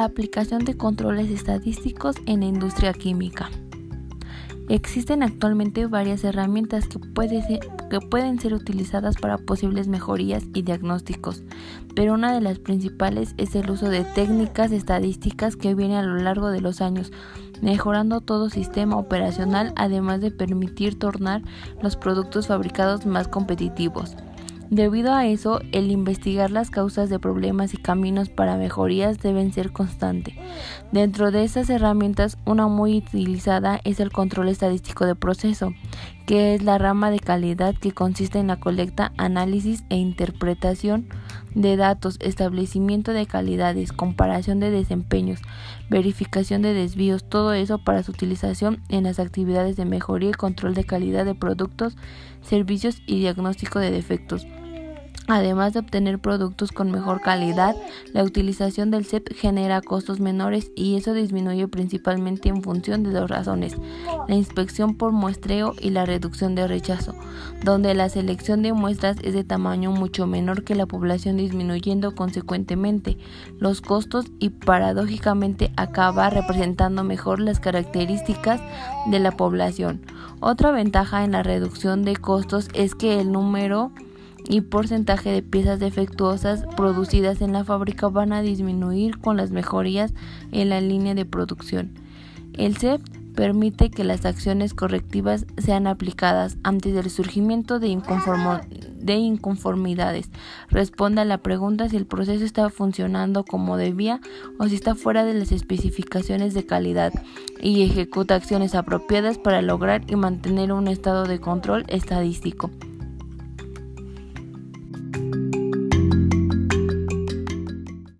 Aplicación de controles estadísticos en la industria química. Existen actualmente varias herramientas que, pueden ser utilizadas para posibles mejorías y diagnósticos, pero una de las principales es el uso de técnicas estadísticas que viene a lo largo de los años, mejorando todo sistema operacional además de permitir tornar los productos fabricados más competitivos. Debido a eso, el investigar las causas de problemas y caminos para mejorías deben ser constante. Dentro de estas herramientas, una muy utilizada es el control estadístico de proceso, que es la rama de calidad que consiste en la colecta, análisis e interpretación de datos, establecimiento de calidades, comparación de desempeños, verificación de desvíos, todo eso para su utilización en las actividades de mejoría y control de calidad de productos, servicios y diagnóstico de defectos. Además de obtener productos con mejor calidad, la utilización del CEP genera costos menores y eso disminuye principalmente en función de dos razones, la inspección por muestreo y la reducción de rechazo, donde la selección de muestras es de tamaño mucho menor que la población disminuyendo consecuentemente los costos y paradójicamente acaba representando mejor las características de la población. Otra ventaja en la reducción de costos es que el número y porcentaje de piezas defectuosas producidas en la fábrica van a disminuir con las mejorías en la línea de producción. El CEP permite que las acciones correctivas sean aplicadas antes del surgimiento de, de inconformidades. Responde a la pregunta si el proceso está funcionando como debía o si está fuera de las especificaciones de calidad y ejecuta acciones apropiadas para lograr y mantener un estado de control estadístico.